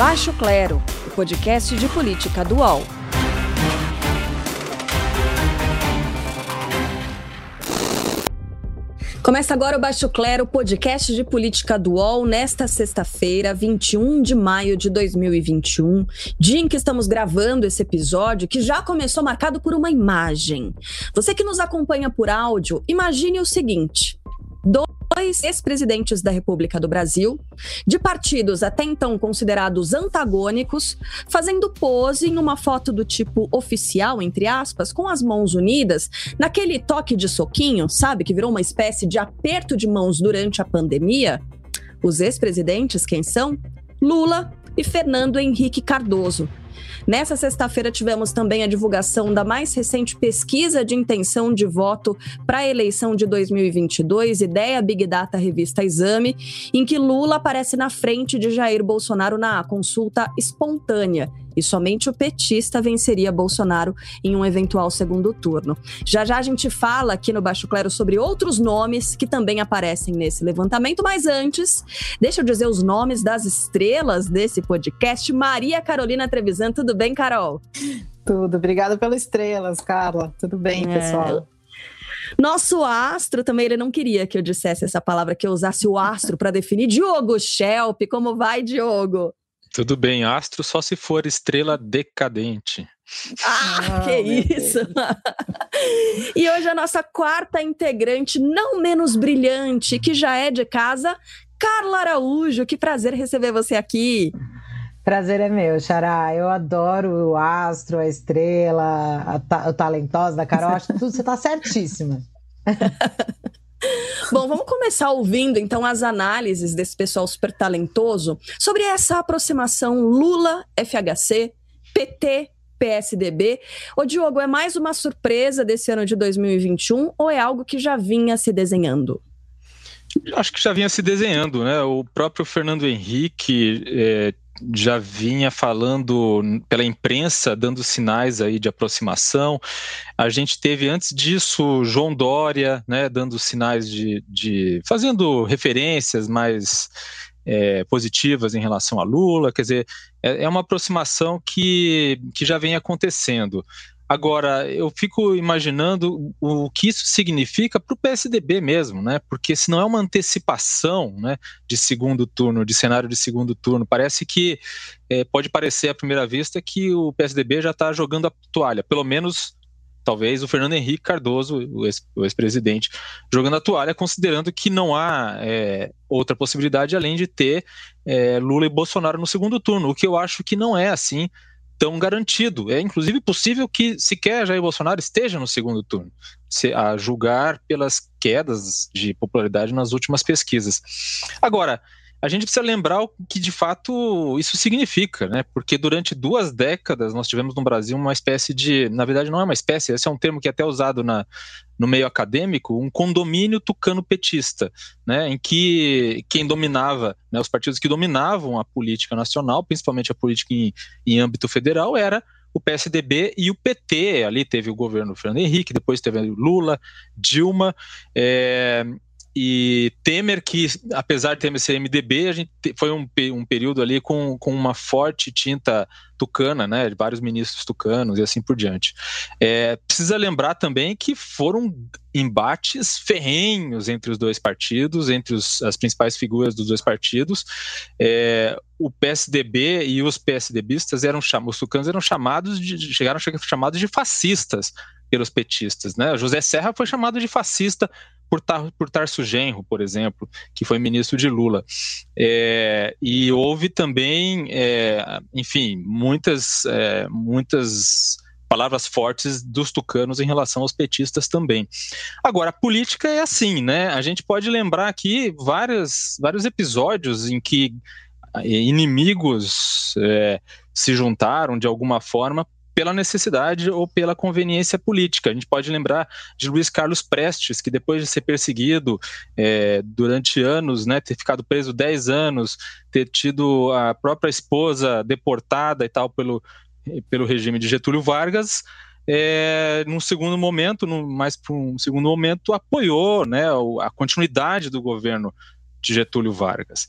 Baixo Clero, o podcast de política do UOL. Começa agora o Baixo Clero, podcast de política do UOL, nesta sexta-feira, 21 de maio de 2021, dia em que estamos gravando esse episódio, que já começou marcado por uma imagem. Você que nos acompanha por áudio, imagine o seguinte: dois ex-presidentes da República do Brasil, de partidos até então considerados antagônicos, fazendo pose em uma foto do tipo oficial, entre aspas, com as mãos unidas, naquele toque de soquinho, sabe, que virou uma espécie de aperto de mãos durante a pandemia. Os ex-presidentes, quem são? Lula e Fernando Henrique Cardoso, Nessa sexta-feira tivemos também a divulgação da mais recente pesquisa de intenção de voto para a eleição de 2022, Ideia Big Data Revista Exame, em que Lula aparece na frente de Jair Bolsonaro na consulta espontânea e somente o petista venceria Bolsonaro em um eventual segundo turno. Já já a gente fala aqui no Baixo Clero sobre outros nomes que também aparecem nesse levantamento, mas antes, deixa eu dizer os nomes das estrelas desse podcast. Maria Carolina Trevisan, tudo bem, Carol? Tudo, obrigada pelas estrelas, Carla. Tudo bem, é... pessoal? Nosso astro também, ele não queria que eu dissesse essa palavra, que eu usasse o astro para definir. Diogo Schelp, como vai, Diogo? Tudo bem, astro só se for estrela decadente. Ah, ah que isso! e hoje a nossa quarta integrante, não menos brilhante, que já é de casa, Carla Araújo. Que prazer receber você aqui. Prazer é meu, Xará. Eu adoro o astro, a estrela, a, ta a talentosa da Carol. Acho que tudo você está certíssima. Bom, vamos começar ouvindo então as análises desse pessoal super talentoso sobre essa aproximação Lula-FHC, PT PSDB. Ô Diogo, é mais uma surpresa desse ano de 2021 ou é algo que já vinha se desenhando? Acho que já vinha se desenhando, né? O próprio Fernando Henrique é, já vinha falando pela imprensa, dando sinais aí de aproximação. A gente teve antes disso João Dória, né, dando sinais de, de fazendo referências mais é, positivas em relação a Lula. Quer dizer, é, é uma aproximação que, que já vem acontecendo. Agora, eu fico imaginando o que isso significa para o PSDB mesmo, né? Porque se não é uma antecipação né, de segundo turno, de cenário de segundo turno, parece que é, pode parecer à primeira vista que o PSDB já está jogando a toalha, pelo menos talvez o Fernando Henrique Cardoso, o ex-presidente, jogando a toalha, considerando que não há é, outra possibilidade além de ter é, Lula e Bolsonaro no segundo turno, o que eu acho que não é assim tão garantido. É inclusive possível que sequer Jair Bolsonaro esteja no segundo turno, se, a julgar pelas quedas de popularidade nas últimas pesquisas. Agora, a gente precisa lembrar o que de fato isso significa, né? Porque durante duas décadas nós tivemos no Brasil uma espécie de, na verdade não é uma espécie, esse é um termo que é até usado na, no meio acadêmico, um condomínio tucano-petista, né? Em que quem dominava, né, os partidos que dominavam a política nacional, principalmente a política em, em âmbito federal, era o PSDB e o PT. Ali teve o governo Fernando Henrique, depois teve Lula, Dilma. É, e Temer, que apesar de Temer ser MDB, a gente foi um, um período ali com, com uma forte tinta tucana, né, de vários ministros tucanos e assim por diante. É, precisa lembrar também que foram embates ferrenhos entre os dois partidos, entre os, as principais figuras dos dois partidos. É, o PSDB e os PSDBistas eram chamados, os tucanos eram chamados de, chegaram a ser chamados de fascistas pelos petistas, né? José Serra foi chamado de fascista por, tar, por Tarso Genro, por exemplo, que foi ministro de Lula. É, e houve também, é, enfim, muitas, é, muitas palavras fortes dos tucanos em relação aos petistas também. Agora, a política é assim, né? A gente pode lembrar aqui várias, vários episódios em que é, inimigos é, se juntaram de alguma forma pela necessidade ou pela conveniência política. A gente pode lembrar de Luiz Carlos Prestes, que depois de ser perseguido é, durante anos, né, ter ficado preso 10 anos, ter tido a própria esposa deportada e tal pelo, pelo regime de Getúlio Vargas, é, num segundo momento, no, mais para um segundo momento, apoiou né, a continuidade do governo de Getúlio Vargas.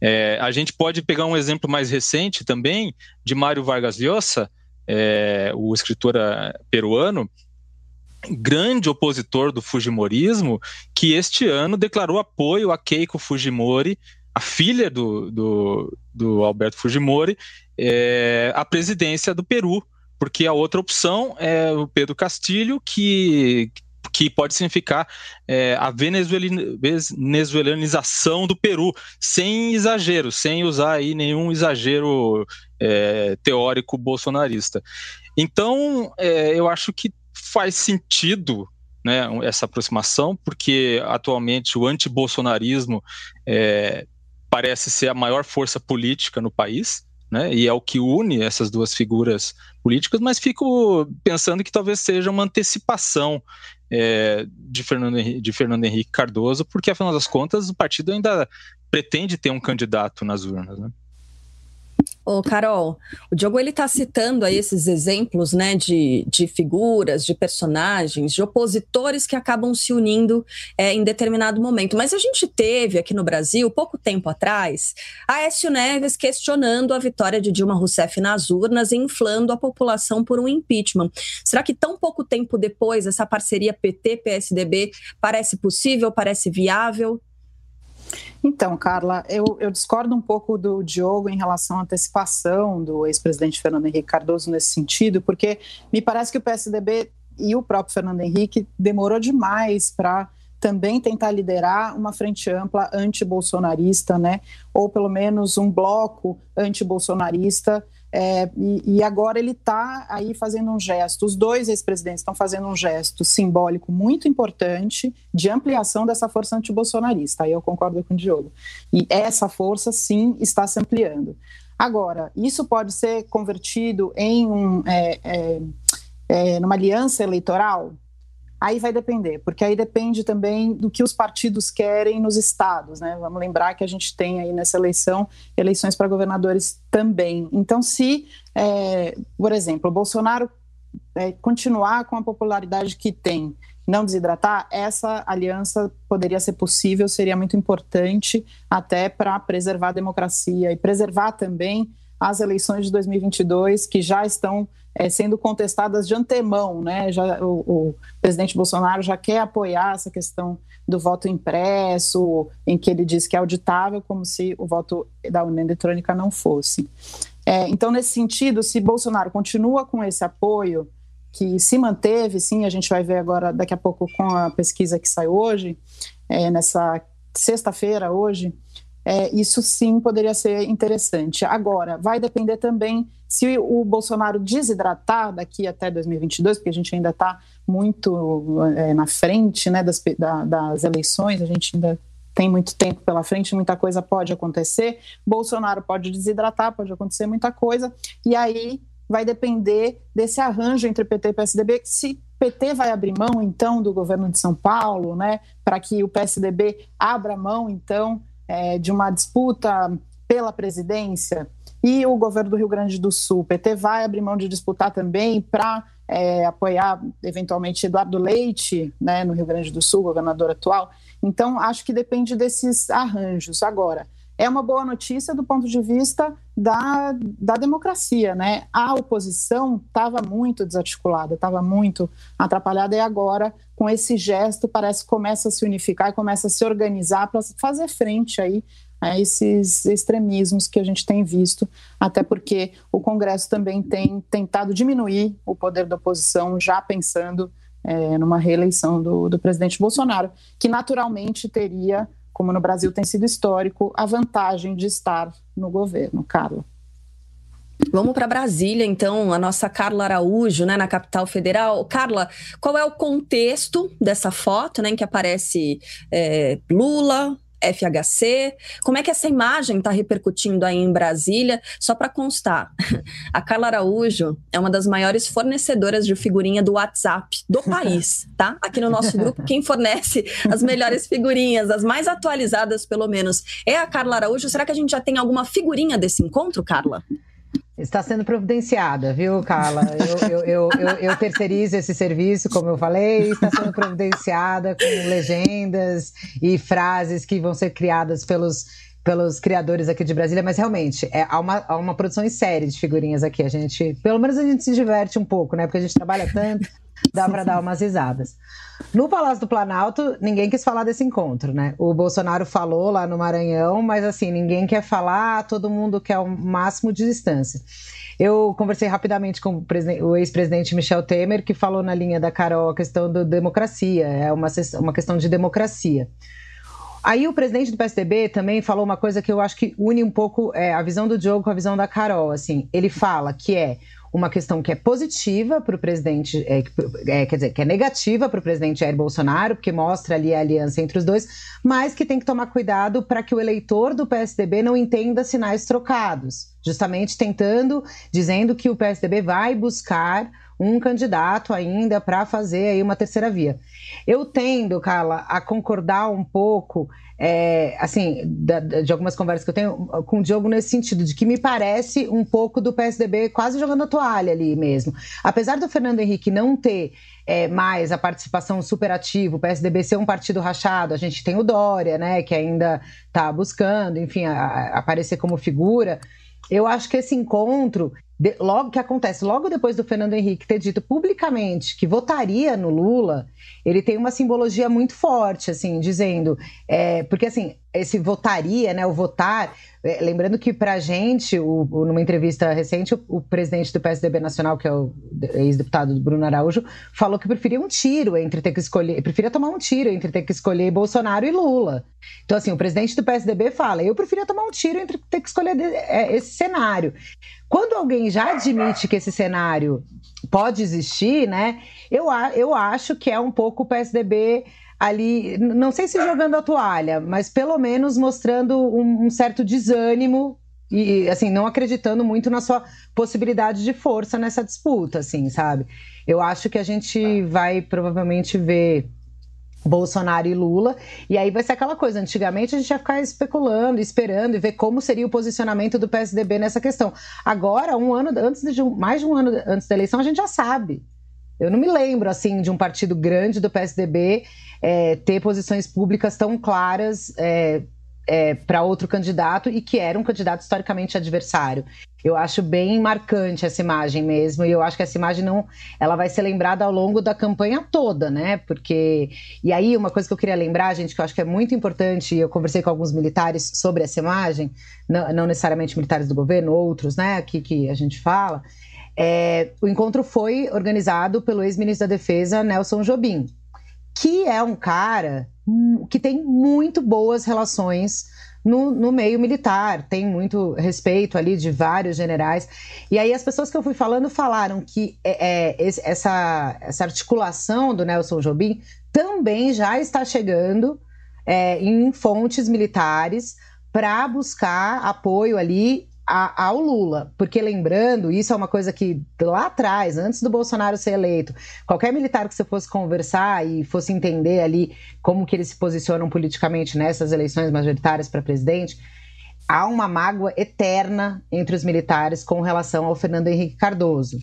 É, a gente pode pegar um exemplo mais recente também de Mário Vargas Llosa, é, o escritor é, peruano, grande opositor do Fujimorismo, que este ano declarou apoio a Keiko Fujimori, a filha do, do, do Alberto Fujimori, é, à presidência do Peru, porque a outra opção é o Pedro Castilho, que, que pode significar é, a venezuelanização do Peru, sem exagero, sem usar aí nenhum exagero é, teórico bolsonarista. Então, é, eu acho que faz sentido né, essa aproximação, porque atualmente o antibolsonarismo é, parece ser a maior força política no país, né, e é o que une essas duas figuras políticas, mas fico pensando que talvez seja uma antecipação é, de, Fernando, de Fernando Henrique Cardoso, porque afinal das contas o partido ainda pretende ter um candidato nas urnas. Né? Ô, Carol, o Diogo ele está citando aí esses exemplos, né, de, de figuras, de personagens, de opositores que acabam se unindo é, em determinado momento. Mas a gente teve aqui no Brasil, pouco tempo atrás, Aécio Neves questionando a vitória de Dilma Rousseff nas urnas e inflando a população por um impeachment. Será que tão pouco tempo depois essa parceria PT-PSDB parece possível, parece viável? Então, Carla, eu, eu, discordo um pouco do Diogo em relação à antecipação do ex-presidente Fernando Henrique Cardoso nesse sentido, porque me parece que o PSDB e o próprio Fernando Henrique demorou demais para também tentar liderar uma frente ampla anti-bolsonarista, né? Ou pelo menos um bloco anti-bolsonarista é, e, e, agora ele está aí fazendo um gesto, os dois ex-presidentes estão fazendo um gesto simbólico muito importante de ampliação dessa força antibolsonarista. Aí eu concordo com o Diogo. E essa força, sim, está se ampliando. Agora, isso pode ser convertido em um, é, é, é aliança eleitoral? Aí vai depender, porque aí depende também do que os partidos querem nos estados, né? Vamos lembrar que a gente tem aí nessa eleição eleições para governadores também. Então, se, é, por exemplo, o Bolsonaro é, continuar com a popularidade que tem, não desidratar, essa aliança poderia ser possível, seria muito importante até para preservar a democracia e preservar também as eleições de 2022 que já estão é, sendo contestadas de antemão, né? Já, o, o, presidente Bolsonaro já quer apoiar essa questão do voto impresso, em que ele diz que é auditável, como se o voto da urna eletrônica não fosse. É, então, nesse sentido, se Bolsonaro continua com esse apoio, que se manteve, sim, a gente vai ver agora, daqui a pouco, com a pesquisa que sai hoje, é, nessa sexta-feira, hoje, é, isso sim poderia ser interessante. Agora, vai depender também se o Bolsonaro desidratar daqui até 2022, porque a gente ainda está muito é, na frente né, das, da, das eleições, a gente ainda tem muito tempo pela frente, muita coisa pode acontecer. Bolsonaro pode desidratar, pode acontecer muita coisa, e aí vai depender desse arranjo entre PT e PSDB, se PT vai abrir mão, então, do governo de São Paulo, né, para que o PSDB abra mão, então, é, de uma disputa pela presidência e o governo do Rio Grande do Sul, o PT vai abrir mão de disputar também para é, apoiar eventualmente Eduardo Leite, né, no Rio Grande do Sul, governador atual. Então, acho que depende desses arranjos. Agora, é uma boa notícia do ponto de vista da, da democracia, né? A oposição estava muito desarticulada, estava muito atrapalhada, e agora, com esse gesto, parece que começa a se unificar e começa a se organizar para fazer frente aí a esses extremismos que a gente tem visto, até porque o Congresso também tem tentado diminuir o poder da oposição, já pensando é, numa reeleição do, do presidente Bolsonaro, que naturalmente teria como no Brasil tem sido histórico, a vantagem de estar no governo. Carla. Vamos para Brasília, então, a nossa Carla Araújo, né, na capital federal. Carla, qual é o contexto dessa foto, né, em que aparece é, Lula, FHC. Como é que essa imagem está repercutindo aí em Brasília? Só para constar, a Carla Araújo é uma das maiores fornecedoras de figurinha do WhatsApp do país, tá? Aqui no nosso grupo, quem fornece as melhores figurinhas, as mais atualizadas pelo menos, é a Carla Araújo. Será que a gente já tem alguma figurinha desse encontro, Carla? Está sendo providenciada, viu, Carla? Eu, eu, eu, eu, terceirizo esse serviço, como eu falei, está sendo providenciada com legendas e frases que vão ser criadas pelos, pelos criadores aqui de Brasília, mas realmente é, há, uma, há uma produção em série de figurinhas aqui. A gente, pelo menos a gente se diverte um pouco, né? Porque a gente trabalha tanto, dá para dar umas risadas. No Palácio do Planalto, ninguém quis falar desse encontro, né? O Bolsonaro falou lá no Maranhão, mas assim, ninguém quer falar, todo mundo quer o máximo de distância. Eu conversei rapidamente com o, ex-presidente Michel Temer, que falou na linha da Carol a questão da democracia, é uma, uma questão de democracia. Aí o presidente do PSDB também falou uma coisa que eu acho que une um pouco é, a visão do Diogo com a visão da Carol. Assim, ele fala que é uma questão que é positiva para o presidente, é, é, quer dizer, que é negativa para o presidente Jair Bolsonaro, porque mostra ali a aliança entre os dois, mas que tem que tomar cuidado para que o eleitor do PSDB não entenda sinais trocados, justamente tentando, dizendo que o PSDB vai buscar um candidato ainda para fazer aí uma terceira via. Eu tendo, Carla, a concordar um pouco, é, assim, da, de algumas conversas que eu tenho com o Diogo nesse sentido, de que me parece um pouco do PSDB quase jogando a toalha ali mesmo. Apesar do Fernando Henrique não ter é, mais a participação superativa, o PSDB ser um partido rachado, a gente tem o Dória, né, que ainda está buscando, enfim, a, a aparecer como figura. Eu acho que esse encontro de, logo que acontece, logo depois do Fernando Henrique ter dito publicamente que votaria no Lula, ele tem uma simbologia muito forte, assim, dizendo, é, porque assim, esse votaria, né, o votar, é, lembrando que para a gente, o, o, numa entrevista recente, o, o, presidente do PSDB Nacional, que é o ex-deputado Bruno Araújo, falou que preferia um tiro entre ter que escolher, preferia tomar um tiro entre ter que escolher Bolsonaro e Lula. Então, assim, o presidente do PSDB fala, eu preferia tomar um tiro entre ter que escolher é, esse cenário. Quando alguém já admite que esse cenário pode existir, né? Eu, eu acho que é um pouco o PSDB ali, não sei se jogando a toalha, mas pelo menos mostrando um, um certo desânimo e assim não acreditando muito na sua possibilidade de força nessa disputa, assim, sabe? Eu acho que a gente vai provavelmente ver Bolsonaro e Lula. E aí vai ser aquela coisa. Antigamente a gente ia ficar especulando, esperando e ver como seria o posicionamento do PSDB nessa questão. Agora, um ano antes de mais de um ano antes da eleição, a gente já sabe. Eu não me lembro assim de um partido grande do PSDB é, ter posições públicas tão claras é, é, para outro candidato e que era um candidato historicamente adversário. Eu acho bem marcante essa imagem mesmo, e eu acho que essa imagem não, ela vai ser lembrada ao longo da campanha toda, né? Porque e aí uma coisa que eu queria lembrar, gente, que eu acho que é muito importante, eu conversei com alguns militares sobre essa imagem, não, não necessariamente militares do governo, outros, né? Aqui que a gente fala. É, o encontro foi organizado pelo ex-ministro da Defesa Nelson Jobim, que é um cara que tem muito boas relações no, no, meio militar, tem muito respeito ali de vários generais. E aí as pessoas que eu fui falando falaram que é, é, essa, essa articulação do Nelson Jobim também já está chegando é, em fontes militares para buscar apoio ali a, ao Lula, porque lembrando, isso é uma coisa que lá atrás, antes do Bolsonaro ser eleito, qualquer militar que você fosse conversar e fosse entender ali como que eles se posicionam politicamente nessas eleições majoritárias para presidente, há uma mágoa eterna entre os militares com relação ao Fernando Henrique Cardoso,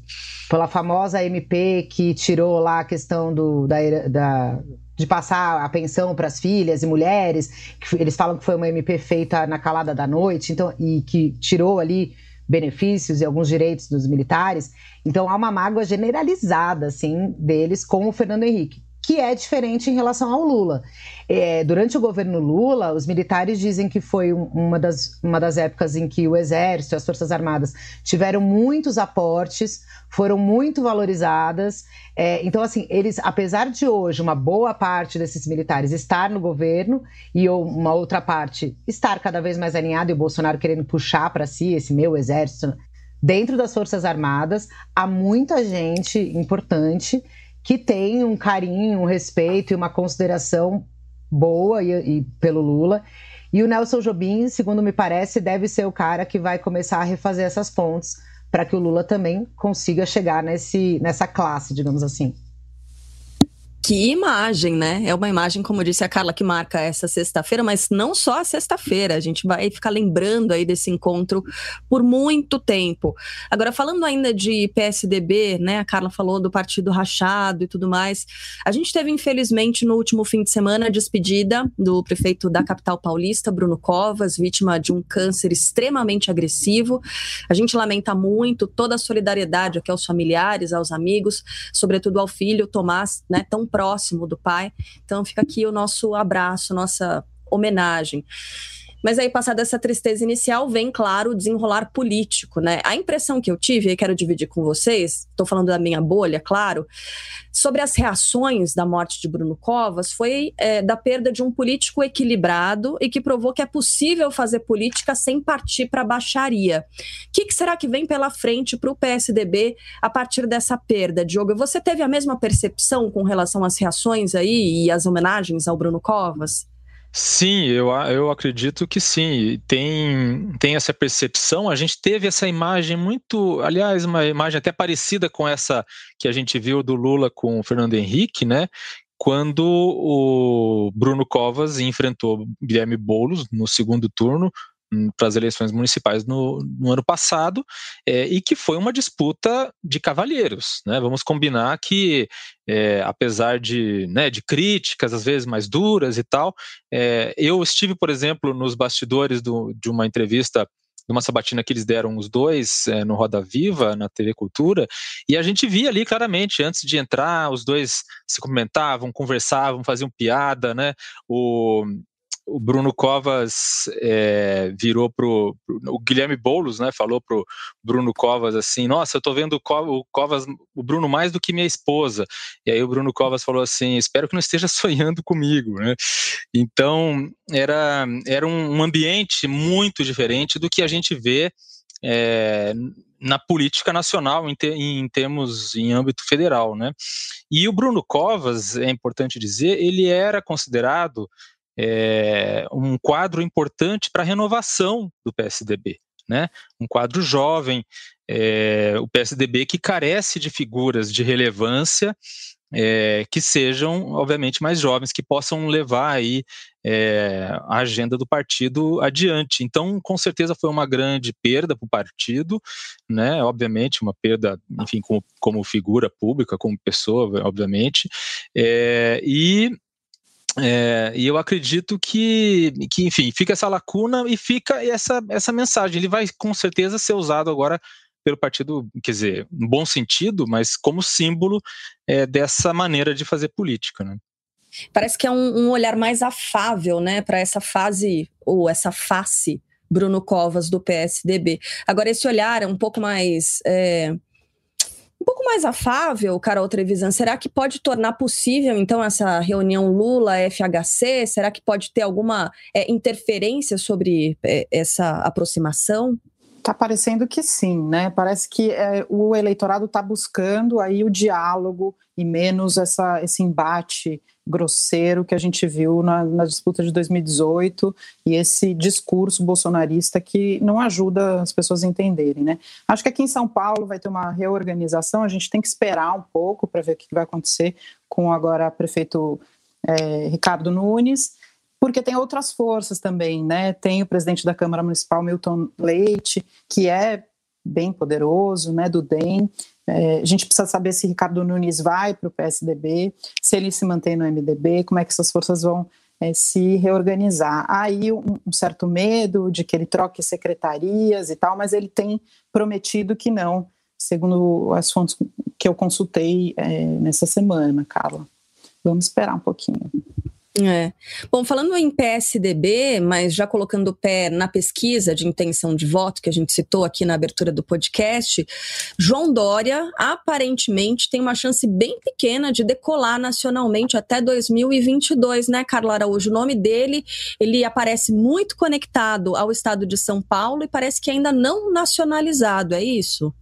pela famosa MP que tirou lá a questão do, da, da de passar a pensão para as filhas e mulheres, que eles falam que foi uma MP feita na calada da noite, então e que tirou ali benefícios e alguns direitos dos militares. Então há uma mágoa generalizada assim deles com o Fernando Henrique que é diferente em relação ao Lula. É, durante o governo Lula, os militares dizem que foi uma das, uma das épocas em que o Exército e as Forças Armadas tiveram muitos aportes, foram muito valorizadas. É, então, assim, eles, apesar de hoje uma boa parte desses militares estar no governo e uma outra parte estar cada vez mais alinhada e o Bolsonaro querendo puxar para si esse meu exército dentro das Forças Armadas, há muita gente importante que tem um carinho, um respeito e uma consideração boa e, e pelo Lula. E o Nelson Jobim, segundo me parece, deve ser o cara que vai começar a refazer essas pontes para que o Lula também consiga chegar nesse, nessa classe, digamos assim. Que imagem, né? É uma imagem, como disse a Carla, que marca essa sexta-feira, mas não só a sexta-feira. A gente vai ficar lembrando aí desse encontro por muito tempo. Agora, falando ainda de PSDB, né? A Carla falou do partido rachado e tudo mais. A gente teve, infelizmente, no último fim de semana, a despedida do prefeito da capital paulista, Bruno Covas, vítima de um câncer extremamente agressivo. A gente lamenta muito toda a solidariedade aqui aos familiares, aos amigos, sobretudo ao filho Tomás, né? Tão próximo do pai. Então fica aqui o nosso abraço, nossa homenagem. Mas aí, passada essa tristeza inicial, vem, claro, o desenrolar político, né? A impressão que eu tive, e quero dividir com vocês, estou falando da minha bolha, claro, sobre as reações da morte de Bruno Covas, foi é, da perda de um político equilibrado e que provou que é possível fazer política sem partir para a baixaria. O que, que, será que vem pela frente para o PSDB a partir dessa perda, Diogo? Você teve a mesma percepção com relação às reações aí e às homenagens ao Bruno Covas? Sim, eu, eu acredito que sim. Tem, tem essa percepção. A gente teve essa imagem muito, aliás, uma imagem até parecida com essa que a gente viu do Lula com o Fernando Henrique, né? Quando o Bruno Covas enfrentou Guilherme Boulos no segundo turno, para as eleições municipais no, no ano passado, é, e que foi uma disputa de cavalheiros. Né? Vamos combinar que, é, apesar de, né, de críticas, às vezes mais duras e tal, é, eu estive, por exemplo, nos bastidores do, de uma entrevista de uma sabatina que eles deram os dois é, no Roda Viva, na TV Cultura, e a gente via ali claramente, antes de entrar, os dois se comentavam, conversavam, faziam piada, né? O, o Bruno Covas é, virou pro, o Guilherme Boulos, né, falou pro Bruno Covas assim, nossa, eu tô vendo o Covas, o Bruno mais do que minha esposa. E aí o Bruno Covas falou assim, espero que não esteja sonhando comigo, né? Então era era um ambiente muito diferente do que a gente vê é, na política nacional em, em, termos em âmbito federal, né? E o Bruno Covas, é importante dizer, ele era considerado é, um quadro importante para a renovação do PSDB. Né? Um quadro jovem, é, o PSDB que carece de figuras de relevância é, que sejam, obviamente, mais jovens, que possam levar aí é, a agenda do partido adiante. Então, com certeza foi uma grande perda para o partido, né? Obviamente, uma perda, enfim, como, como figura pública, como pessoa, obviamente, é, e é, e eu acredito que, que, enfim, fica essa lacuna e fica essa, essa mensagem. Ele vai com certeza ser usado agora pelo partido, quer dizer, no bom sentido, mas como símbolo é, dessa maneira de fazer política. Né? Parece que é um, um olhar mais afável né, para essa fase, ou essa face Bruno Covas do PSDB. Agora, esse olhar é um pouco mais. É um pouco mais afável, Carol Trevisan, será que pode tornar possível, então, essa reunião Lula-FHC? Será que pode ter alguma é, interferência sobre é, essa aproximação? Está parecendo que sim, né? Parece que é, o eleitorado está buscando aí o diálogo e menos essa, esse embate grosseiro que a gente viu na, na, disputa de 2018 e esse discurso bolsonarista que não ajuda as pessoas a entenderem, né? Acho que aqui em São Paulo vai ter uma reorganização, a gente tem que esperar um pouco para ver o que vai acontecer com agora o prefeito é, Ricardo Nunes, porque tem outras forças também, né? Tem o presidente da Câmara Municipal, Milton Leite, que é bem poderoso, né, do DEM, é, a gente precisa saber se Ricardo Nunes vai para o PSDB, se ele se mantém no MDB, como é que essas forças vão é, se reorganizar. Há aí um, um, certo medo de que ele troque secretarias e tal, mas ele tem prometido que não, segundo as fontes que eu consultei é, nessa semana, Carla. Vamos esperar um pouquinho. É. Bom, falando em PSDB, mas já colocando o pé na pesquisa de intenção de voto que a gente citou aqui na abertura do podcast, João Dória aparentemente tem uma chance bem pequena de decolar nacionalmente até 2022, né, Carla Araújo? O nome dele, ele aparece muito conectado ao estado de São Paulo e parece que ainda não nacionalizado, é isso?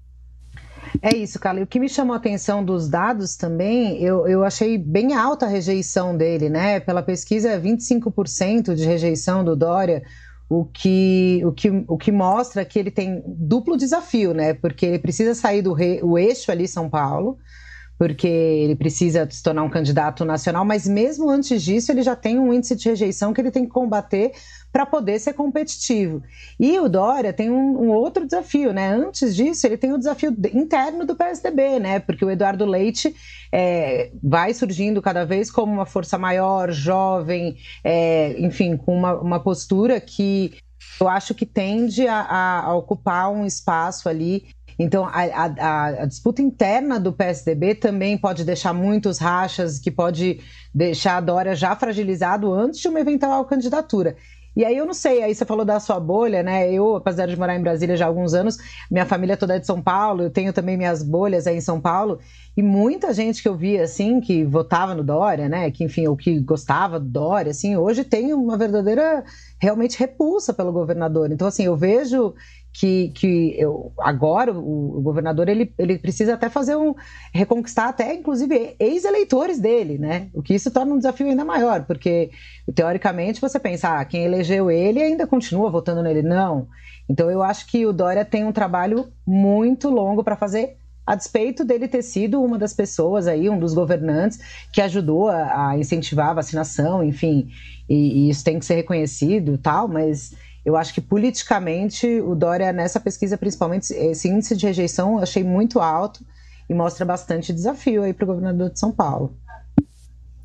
É isso, Carla. E o que me chamou a atenção dos dados também, eu, eu achei bem alta a rejeição dele, né? Pela pesquisa, 25% de rejeição do Dória, o que, o, que, o que mostra que ele tem duplo desafio, né? Porque ele precisa sair do re, o eixo ali, São Paulo, porque ele precisa se tornar um candidato nacional, mas mesmo antes disso, ele já tem um índice de rejeição que ele tem que combater para poder ser competitivo. E o Dória tem um, um, outro desafio, né? Antes disso, ele tem o desafio interno do PSDB, né? Porque o Eduardo Leite é, vai surgindo cada vez como uma força maior, jovem, é, enfim, com uma, uma postura que eu acho que tende a, a ocupar um espaço ali então, a, a, a, disputa interna do PSDB também pode deixar muitos rachas, que pode deixar a Dória já fragilizado antes de uma eventual candidatura. E aí eu não sei, aí você falou da sua bolha, né? Eu, apesar de morar em Brasília já há alguns anos, minha família toda é de São Paulo, eu tenho também minhas bolhas aí em São Paulo, e muita gente que eu via assim, que votava no Dória, né? Que enfim, ou que gostava do Dória, assim, hoje tem uma verdadeira realmente repulsa pelo governador. Então, assim, eu vejo que, que eu, agora o, o, governador ele, ele precisa até fazer um reconquistar até inclusive ex-eleitores dele, né? O que isso torna um desafio ainda maior, porque teoricamente você pensa, ah, quem elegeu ele ainda continua votando nele, não. Então eu acho que o Dória tem um trabalho muito longo para fazer a despeito dele ter sido uma das pessoas aí, um dos governantes que ajudou a, incentivar a vacinação, enfim, e, e, isso tem que ser reconhecido, tal, mas eu acho que politicamente o Dória, nessa pesquisa, principalmente, esse índice de rejeição eu achei muito alto e mostra bastante desafio aí para o governador de São Paulo.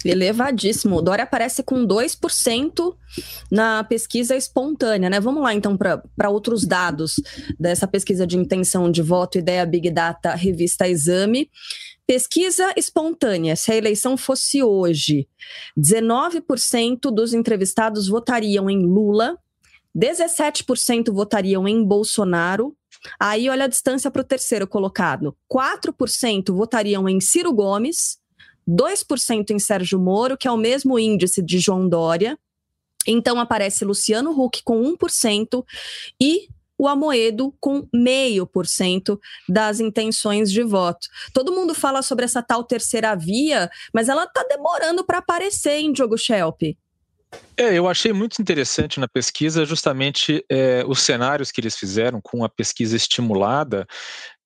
Elevadíssimo. O Dória aparece com 2% na pesquisa espontânea, né? Vamos lá então para outros dados dessa pesquisa de intenção de voto, ideia Big Data, revista Exame. Pesquisa espontânea, se a eleição fosse hoje, 19% dos entrevistados votariam em Lula, 17% votariam em Bolsonaro. Aí, olha a distância para o terceiro colocado: 4% votariam em Ciro Gomes, 2% em Sérgio Moro, que é o mesmo índice de João Dória. Então aparece Luciano Huck com 1% e o Amoedo com 0,5% das intenções de voto. Todo mundo fala sobre essa tal terceira via, mas ela está demorando para aparecer, em Diogo Schelp? É, eu achei muito interessante na pesquisa justamente é, os cenários que eles fizeram com a pesquisa estimulada,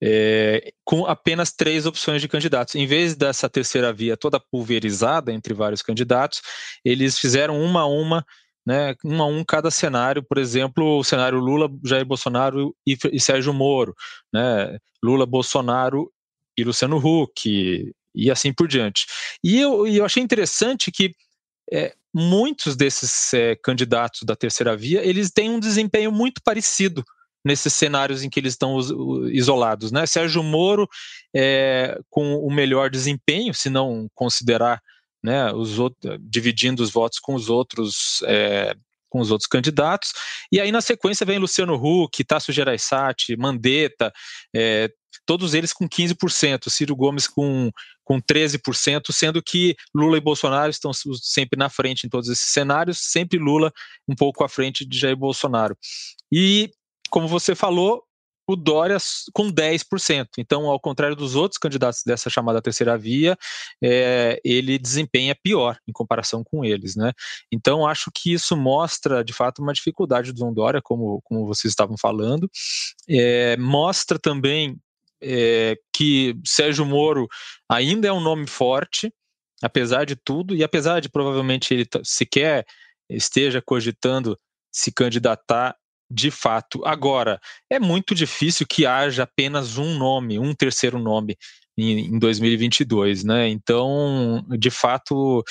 é, com apenas três opções de candidatos. Em vez dessa terceira via toda pulverizada entre vários candidatos, eles fizeram uma a uma, né, um a um cada cenário. Por exemplo, o cenário Lula, Jair Bolsonaro e, e Sérgio Moro, né, Lula, Bolsonaro e Luciano Huck, e assim por diante. E eu, e eu achei interessante que é, muitos desses é, candidatos da terceira via eles têm um desempenho muito parecido nesses cenários em que eles estão isolados, né? Sérgio Moro é, com o melhor desempenho, se não considerar, né, os outros, dividindo os votos com os outros é, com os outros candidatos. E aí, na sequência, vem Luciano Huck, Tasso Gereissati, Mandetta, é, todos eles com 15%, Ciro Gomes com, com 13%, sendo que Lula e Bolsonaro estão sempre na frente em todos esses cenários, sempre Lula um pouco à frente de Jair Bolsonaro. E, como você falou, o Dória com 10%. Então, ao contrário dos outros candidatos dessa chamada terceira via, é, ele desempenha pior em comparação com eles. Né? Então, acho que isso mostra, de fato, uma dificuldade do João Dória, como, como vocês estavam falando. É, mostra também é, que Sérgio Moro ainda é um nome forte, apesar de tudo, e apesar de provavelmente ele sequer esteja cogitando se candidatar de fato. Agora, é muito difícil que haja apenas um nome, um terceiro nome em, 2022, né? Então, de fato,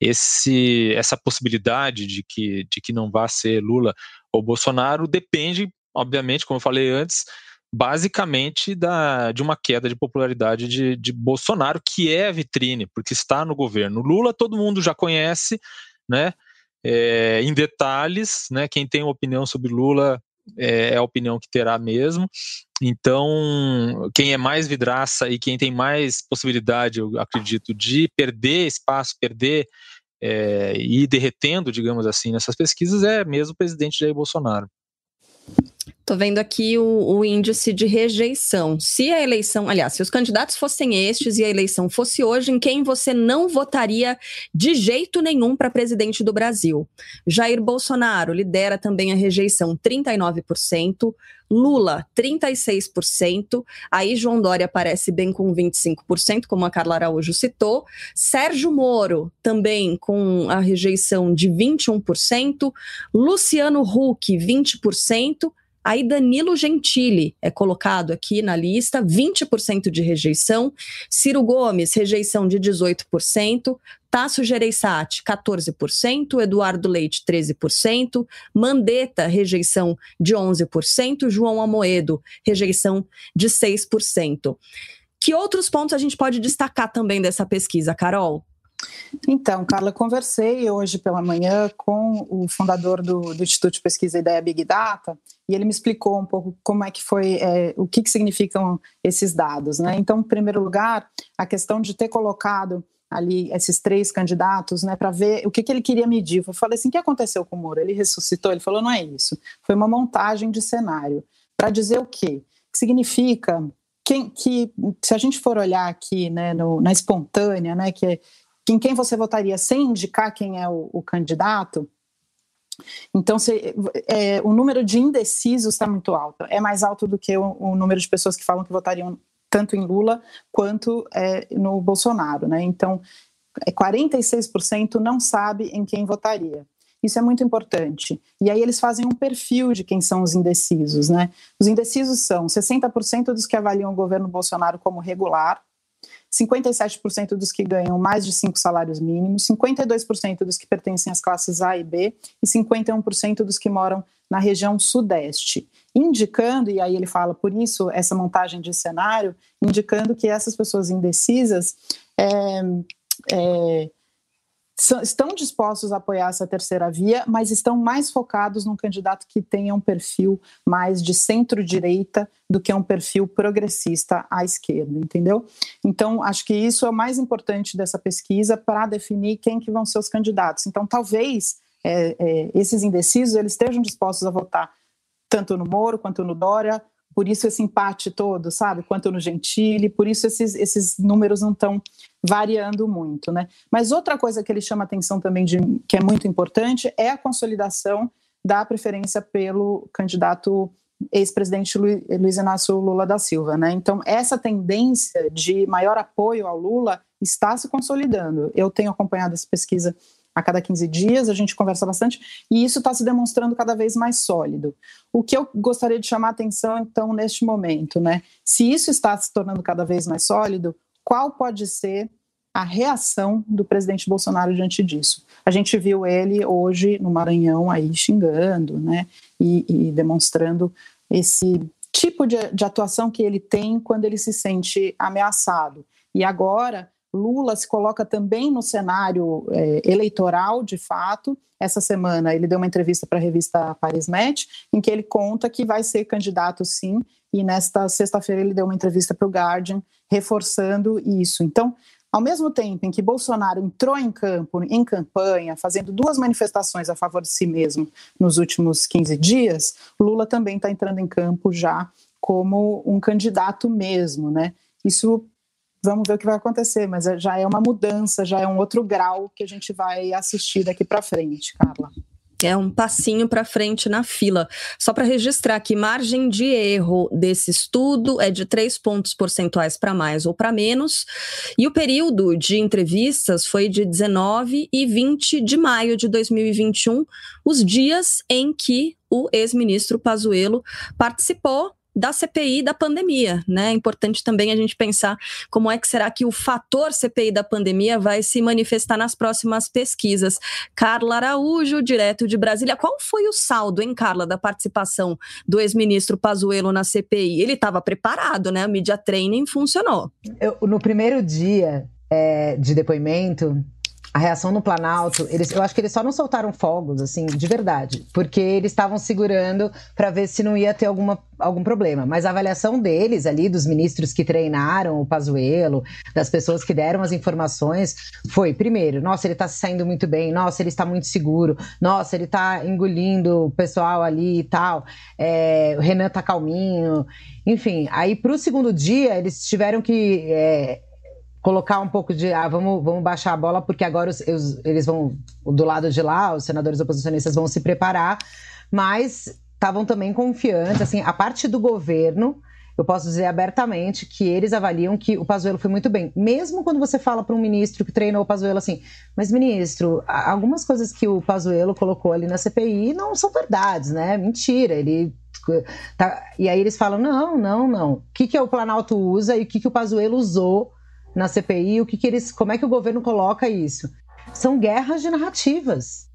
esse, essa possibilidade de que, de que não vá ser Lula ou Bolsonaro depende, obviamente, como eu falei antes, basicamente da, de uma queda de popularidade de, de Bolsonaro, que é a vitrine, porque está no governo. Lula todo mundo já conhece, né? É, em detalhes, né? Quem tem opinião sobre Lula é, é, a opinião que terá mesmo. Então, quem é mais vidraça e quem tem mais possibilidade, eu acredito, de perder espaço, perder é, e ir derretendo, digamos assim, nessas pesquisas é mesmo o presidente Jair Bolsonaro. Tô vendo aqui o, o, índice de rejeição. Se a eleição, aliás, se os candidatos fossem estes e a eleição fosse hoje, em quem você não votaria de jeito nenhum para presidente do Brasil? Jair Bolsonaro lidera também a rejeição, 39%. Lula, 36%. Aí João Dória aparece bem com 25%, como a Carla Araújo citou. Sérgio Moro, também com a rejeição de 21%. Luciano Huck, 20%. Aí Danilo Gentili é colocado aqui na lista, 20% de rejeição. Ciro Gomes, rejeição de 18%. Tasso Gereissati, 14%. Eduardo Leite, 13%. Mandetta, rejeição de 11%. João Amoedo, rejeição de 6%. Que outros pontos a gente pode destacar também dessa pesquisa, Carol? Então, Carla, conversei hoje pela manhã com o fundador do, do, Instituto de Pesquisa Ideia Big Data e ele me explicou um pouco como é que foi, é, o que, que significam esses dados. Né? Então, em primeiro lugar, a questão de ter colocado ali esses três candidatos, né, para ver o que, que ele queria medir. Eu falei assim, o que aconteceu com o Moro? Ele ressuscitou? Ele falou, não é isso. Foi uma montagem de cenário. Para dizer o quê? Que significa quem, que, se a gente for olhar aqui né, no, na espontânea, né, que é em quem você votaria sem indicar quem é o, o candidato, então se, é, o número de indecisos está muito alto. É mais alto do que o, o, número de pessoas que falam que votariam tanto em Lula quanto é, no Bolsonaro. Né? Então, 46% é, não sabe em quem votaria. Isso é muito importante. E aí eles fazem um perfil de quem são os indecisos. Né? Os indecisos são 60% dos que avaliam o governo Bolsonaro como regular, 57% dos que ganham mais de cinco salários mínimos, 52% dos que pertencem às classes A e B e 51% dos que moram na região sudeste, indicando, e aí ele fala por isso essa montagem de cenário, indicando que essas pessoas indecisas é, é, estão dispostos a apoiar essa terceira via, mas estão mais focados num candidato que tenha um perfil mais de centro-direita do que um perfil progressista à esquerda, entendeu? Então, acho que isso é o mais importante dessa pesquisa para definir quem que vão ser os candidatos. Então, talvez é, é, esses indecisos eles estejam dispostos a votar tanto no Moro quanto no Dória, por isso esse empate todo, sabe? Quanto no Gentile, por isso esses, esses números não estão variando muito, né? Mas outra coisa que ele chama atenção também, de, que é muito importante, é a consolidação da preferência pelo candidato ex-presidente Luiz Inácio Lula da Silva, né? Então, essa tendência de maior apoio ao Lula está se consolidando. Eu tenho acompanhado essa pesquisa a cada 15 dias, a gente conversa bastante, e isso está se demonstrando cada vez mais sólido. O que eu gostaria de chamar a atenção, então, neste momento, né? Se isso está se tornando cada vez mais sólido, qual pode ser a reação do presidente Bolsonaro diante disso? A gente viu ele hoje no Maranhão aí xingando, né? E, e demonstrando esse tipo de, de atuação que ele tem quando ele se sente ameaçado. E agora Lula se coloca também no cenário é, eleitoral, de fato. Essa semana ele deu uma entrevista para a revista Paris Match, em que ele conta que vai ser candidato sim, e nesta sexta-feira ele deu uma entrevista para o Guardian, reforçando isso. Então, ao mesmo tempo em que Bolsonaro entrou em campo, em campanha, fazendo duas manifestações a favor de si mesmo nos últimos 15 dias, Lula também está entrando em campo já como um candidato mesmo, né? Isso vamos ver o que vai acontecer, mas é, já é uma mudança, já é um outro grau que a gente vai assistir daqui para frente, Carla. É um passinho para frente na fila. Só para registrar que margem de erro desse estudo é de 3 pontos percentuais para mais ou para menos. E o período de entrevistas foi de 19 e 20 de maio de 2021, os dias em que o ex-ministro Pazuello participou da CPI da pandemia, né? É importante também a gente pensar como é que será que o fator CPI da pandemia vai se manifestar nas próximas pesquisas. Carla Araújo, direto de Brasília, qual foi o saldo, hein, Carla, da participação do ex-ministro Pazuello na CPI? Ele estava preparado, né? O media training funcionou. Eu, no primeiro dia é, de depoimento, a reação no Planalto, eles, eu acho que eles só não soltaram fogos, assim, de verdade, porque eles estavam segurando para ver se não ia ter alguma, algum problema. Mas a avaliação deles ali, dos ministros que treinaram o Pazuello, das pessoas que deram as informações, foi, primeiro, nossa, ele está se saindo muito bem, nossa, ele está muito seguro, nossa, ele está engolindo o pessoal ali e tal, é, o Renan tá calminho, enfim. Aí, para o segundo dia, eles tiveram que... É, colocar um pouco de ah, vamos, vamos baixar a bola, porque agora os, os, eles vão, do lado de lá, os senadores oposicionistas vão se preparar, mas estavam também confiantes, assim, a parte do governo, eu posso dizer abertamente que eles avaliam que o Pazuello foi muito bem. Mesmo quando você fala para um ministro que treinou o Pazuello assim, mas ministro, algumas coisas que o Pazuello colocou ali na CPI não são verdades, né? Mentira, ele tá... e aí eles falam não, não, não. O que que o Planalto usa e o que que o Pazuello usou na CPI, o que, que eles, como é que o governo coloca isso? São guerras de narrativas.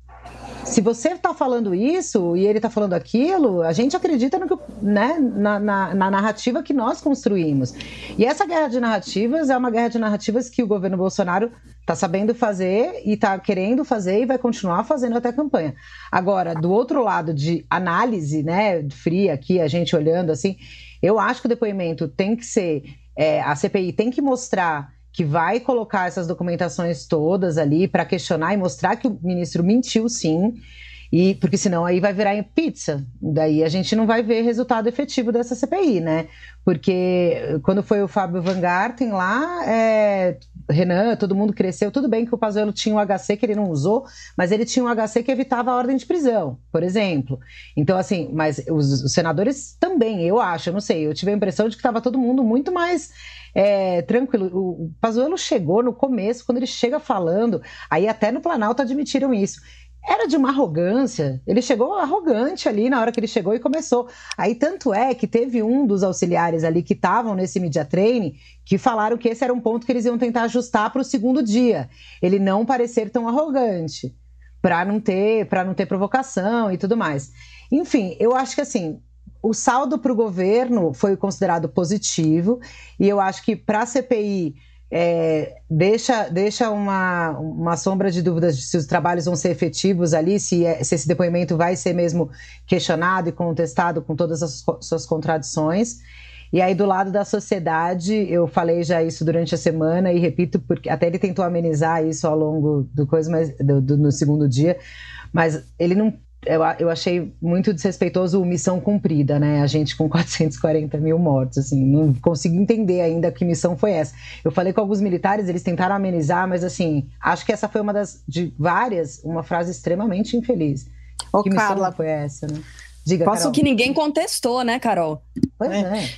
Se você está falando isso e ele está falando aquilo, a gente acredita no que, né, na, na, na, narrativa que nós construímos. E essa guerra de narrativas é uma guerra de narrativas que o governo Bolsonaro está sabendo fazer e está querendo fazer e vai continuar fazendo até a campanha. Agora, do outro lado de análise, né, fria aqui, a gente olhando assim, eu acho que o depoimento tem que ser é, a CPI tem que mostrar que vai colocar essas documentações todas ali para questionar e mostrar que o ministro mentiu sim. E porque senão aí vai virar pizza. Daí a gente não vai ver resultado efetivo dessa CPI, né? Porque quando foi o Fábio Van Garten lá, é, Renan, todo mundo cresceu. Tudo bem que o Pazuello tinha um HC que ele não usou, mas ele tinha um HC que evitava a ordem de prisão, por exemplo. Então, assim, mas os, os senadores também, eu acho, eu não sei, eu tive a impressão de que estava todo mundo muito mais é, tranquilo. O Pazuello chegou no começo, quando ele chega falando, aí até no Planalto admitiram isso era de uma arrogância. Ele chegou arrogante ali na hora que ele chegou e começou. Aí tanto é que teve um dos auxiliares ali que estavam nesse media training que falaram que esse era um ponto que eles iam tentar ajustar para o segundo dia. Ele não parecer tão arrogante, para não ter, para não ter provocação e tudo mais. Enfim, eu acho que assim, o saldo para o governo foi considerado positivo e eu acho que para a CPI é, deixa, deixa uma, uma sombra de dúvidas de se os trabalhos vão ser efetivos ali, se, é, se esse depoimento vai ser mesmo questionado e contestado com todas as suas contradições. E aí, do lado da sociedade, eu falei já isso durante a semana e repito, porque até ele tentou amenizar isso ao longo do coisa, mas do, do, no segundo dia, mas ele não eu, eu achei muito desrespeitoso o missão cumprida, né? A gente com 440 mil mortos, assim, não consigo entender ainda que missão foi essa. Eu falei com alguns militares, eles tentaram amenizar, mas assim, acho que essa foi uma das de várias, uma frase extremamente infeliz. Ô, que Carla, missão foi essa, né? Diga, Posso Carol. que ninguém contestou, né, Carol? Pois é. é.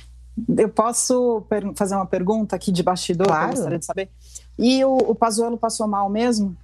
Eu posso fazer uma pergunta aqui de bastidor claro. que eu gostaria de saber. E o, o Pazuello passou mal mesmo?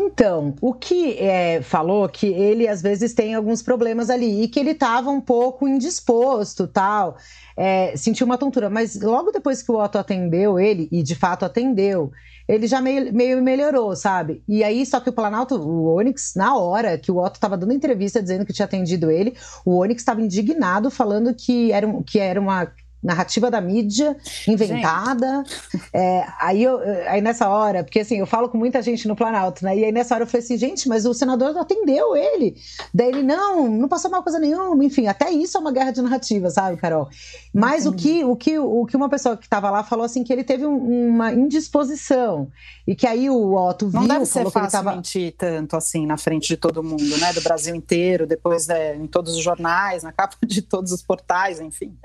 Então, o que é, falou que ele às vezes tem alguns problemas ali e que ele estava um pouco indisposto, tal, é, sentiu uma tontura, mas logo depois que o Otto atendeu ele, e de fato atendeu, ele já meio, meio melhorou, sabe? E aí, só que o Planalto, o Onyx, na hora que o Otto estava dando entrevista dizendo que tinha atendido ele, o Onyx estava indignado, falando que era, que era uma narrativa da mídia inventada. É, aí, eu, aí nessa hora, porque assim, eu falo com muita gente no Planalto, né? E aí nessa hora eu falei assim, gente, mas o senador atendeu ele. Daí ele, não, não passou mal coisa nenhuma. Enfim, até isso é uma guerra de narrativa, sabe, Carol? Mas o que, o, que, o que uma pessoa que estava lá falou assim, que ele teve um, uma indisposição. E que aí o Otto viu, Não deve ser fácil tava... mentir tanto assim na frente de todo mundo, né? Do Brasil inteiro, depois né, em todos os jornais, na capa de todos os portais, enfim.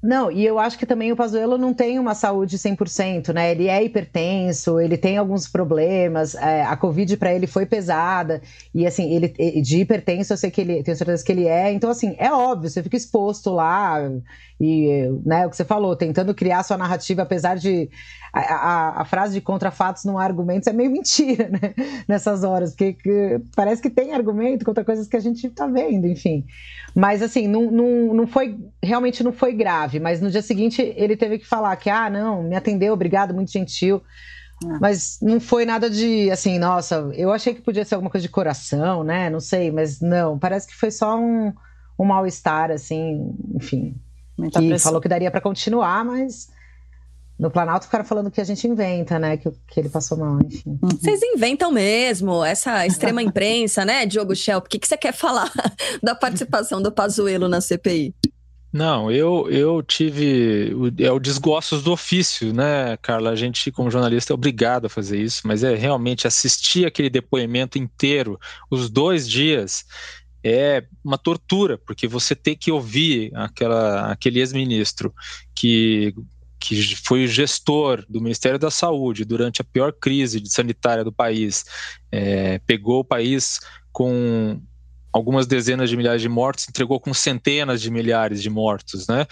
Não, e eu acho que também o Pazuello não tem uma saúde 100%, né? Ele é hipertenso, ele tem alguns problemas, é, a Covid para ele foi pesada, e assim, ele de hipertenso eu sei que ele, tenho certeza que ele é, então assim, é óbvio, você fica exposto lá, e né, o que você falou, tentando criar sua narrativa, apesar de a, a, a frase de contra fatos não há argumentos é meio mentira, né? Nessas horas, porque que, parece que tem argumento contra coisas que a gente está vendo, enfim. Mas assim, não, não, não foi, realmente não foi grave, mas no dia seguinte ele teve que falar que, ah, não, me atendeu, obrigado, muito gentil. Ah. Mas não foi nada de assim, nossa, eu achei que podia ser alguma coisa de coração, né? Não sei, mas não, parece que foi só um, um mal-estar, assim, enfim. Muita que pressão. falou que daria para continuar, mas No Planalto ficaram falando que a gente inventa, né? Que, que ele passou mal, enfim. Uhum. Vocês inventam mesmo, essa extrema imprensa, né, Diogo Schelp? O que, que você quer falar da participação do Pazuello na CPI? Não, eu, eu tive. É o desgostos do ofício, né, Carla? A gente, como jornalista, é obrigado a fazer isso, mas é realmente assistir aquele depoimento inteiro, os dois dias, é uma tortura, porque você tem que ouvir aquela, aquele ex-ministro que que foi gestor do Ministério da Saúde durante a pior crise sanitária do país, é, pegou o país com algumas dezenas de milhares de mortos, entregou com centenas de milhares de mortos, né?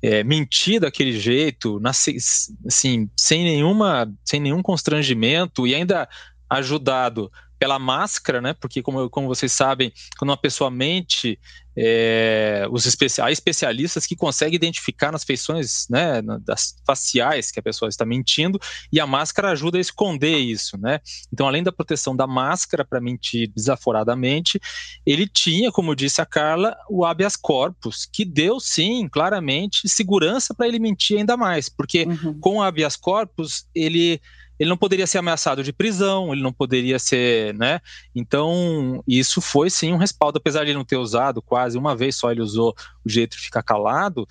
É, mentir daquele jeito, assim, sem nenhuma, sem nenhum constrangimento e ainda ajudado pela máscara, né? Porque, como, como vocês sabem, quando uma pessoa mente, é, os especi há especialistas que conseguem identificar nas feições né, das faciais que a pessoa está mentindo, e a máscara ajuda a esconder isso, né? Então, além da proteção da máscara para mentir desaforadamente, ele tinha, como disse a Carla, o habeas corpus, que deu sim, claramente, segurança para ele mentir ainda mais, porque uhum. com o habeas corpus ele ele não poderia ser ameaçado de prisão, ele não poderia ser, né? Então, isso foi sim um respaldo, apesar de ele não ter usado quase uma vez só, ele usou o jeito de ficar calado,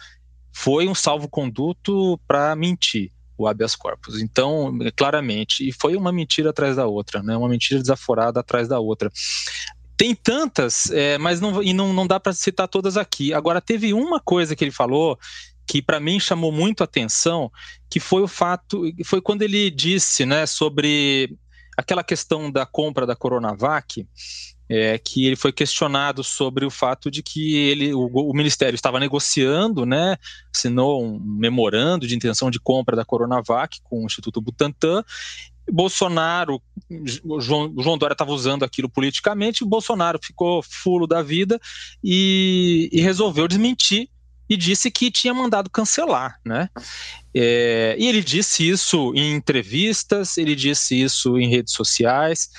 foi um salvo-conduto para mentir o habeas corpus. Então, claramente, e foi uma mentira atrás da outra, né? Uma mentira desaforada atrás da outra. Tem tantas, é, mas não, e não, não dá para citar todas aqui. Agora, teve uma coisa que ele falou que para mim chamou muito a atenção, que foi o fato, foi quando ele disse, né, sobre aquela questão da compra da Coronavac, é, que ele foi questionado sobre o fato de que ele, o, o, Ministério estava negociando, né, assinou um memorando de intenção de compra da Coronavac com o Instituto Butantan. Bolsonaro, João, João Dória estava usando aquilo politicamente, Bolsonaro ficou fulo da vida e, e resolveu desmentir e disse que tinha mandado cancelar, né? É, e ele disse isso em entrevistas, ele disse isso em redes sociais.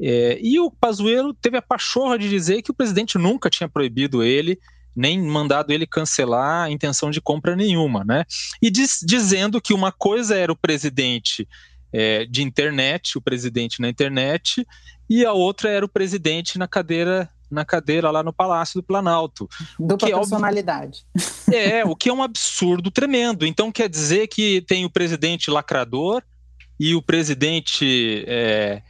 É, e o Pazuello teve a pachorra de dizer que o presidente nunca tinha proibido ele, nem mandado ele cancelar a intenção de compra nenhuma, né? E diz, dizendo que uma coisa era o presidente é, de internet, o presidente na internet, e a outra era o presidente na cadeira na cadeira lá no Palácio do Planalto. Dupla que personalidade. É, é, o que é um absurdo tremendo. Então quer dizer que tem o presidente lacrador e o presidente é,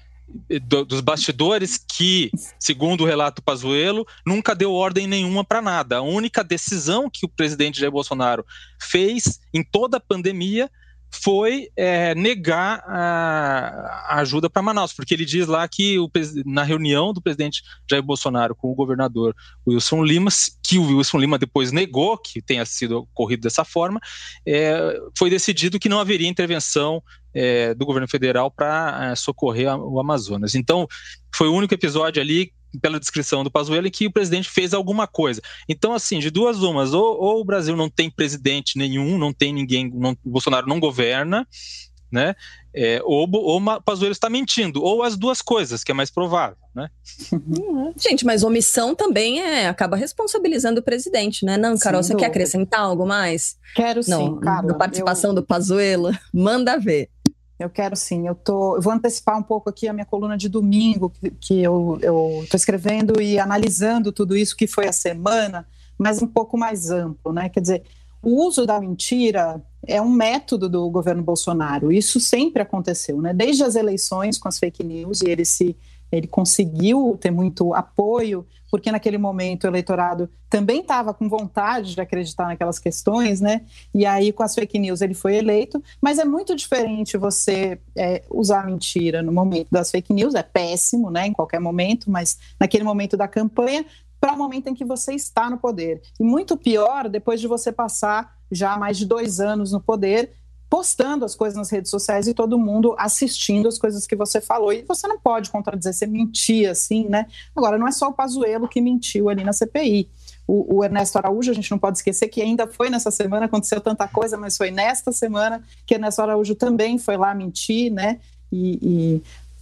do, dos bastidores que, segundo o relato Pazuello, nunca deu ordem nenhuma para nada. A única decisão que o presidente Jair Bolsonaro fez em toda a pandemia foi é, negar a, ajuda para Manaus, porque ele diz lá que o, na reunião do presidente Jair Bolsonaro com o governador Wilson Lima, que o Wilson Lima depois negou que tenha sido ocorrido dessa forma, é, foi decidido que não haveria intervenção é, do governo federal para é, socorrer o Amazonas. Então, foi o único episódio ali pela descrição do Pazuello, que o presidente fez alguma coisa. Então, assim, de duas umas, ou, ou o Brasil não tem presidente nenhum, não tem ninguém, não, o Bolsonaro não governa, né? É, ou, ou o Pazuello está mentindo, ou as duas coisas, que é mais provável, né? Uhum. Gente, mas omissão também é, acaba responsabilizando o presidente, né? Não, Carol, Sem você dúvida. quer acrescentar algo mais? Quero não, sim. Da participação eu... do Pazuello, manda ver. Eu quero sim. Eu, tô, eu vou antecipar um pouco aqui a minha coluna de domingo, que, que eu estou escrevendo e analisando tudo isso que foi a semana, mas um pouco mais amplo, né? Quer dizer, o uso da mentira é um método do governo Bolsonaro. Isso sempre aconteceu, né? Desde as eleições com as fake news, e ele se ele conseguiu ter muito apoio, porque naquele momento o eleitorado também estava com vontade de acreditar naquelas questões, né? E aí, com as fake news, ele foi eleito. Mas é muito diferente você é, usar mentira no momento das fake news, é péssimo, né? Em qualquer momento, mas naquele momento da campanha, para o momento em que você está no poder. E muito pior depois de você passar já mais de dois anos no poder postando as coisas nas redes sociais e todo mundo assistindo as coisas que você falou. E você não pode contradizer, você mentir assim, né? Agora, não é só o Pazuello que mentiu ali na CPI. O, o, Ernesto Araújo, a gente não pode esquecer que ainda foi nessa semana, aconteceu tanta coisa, mas foi nesta semana que Ernesto Araújo também foi lá mentir, né? E,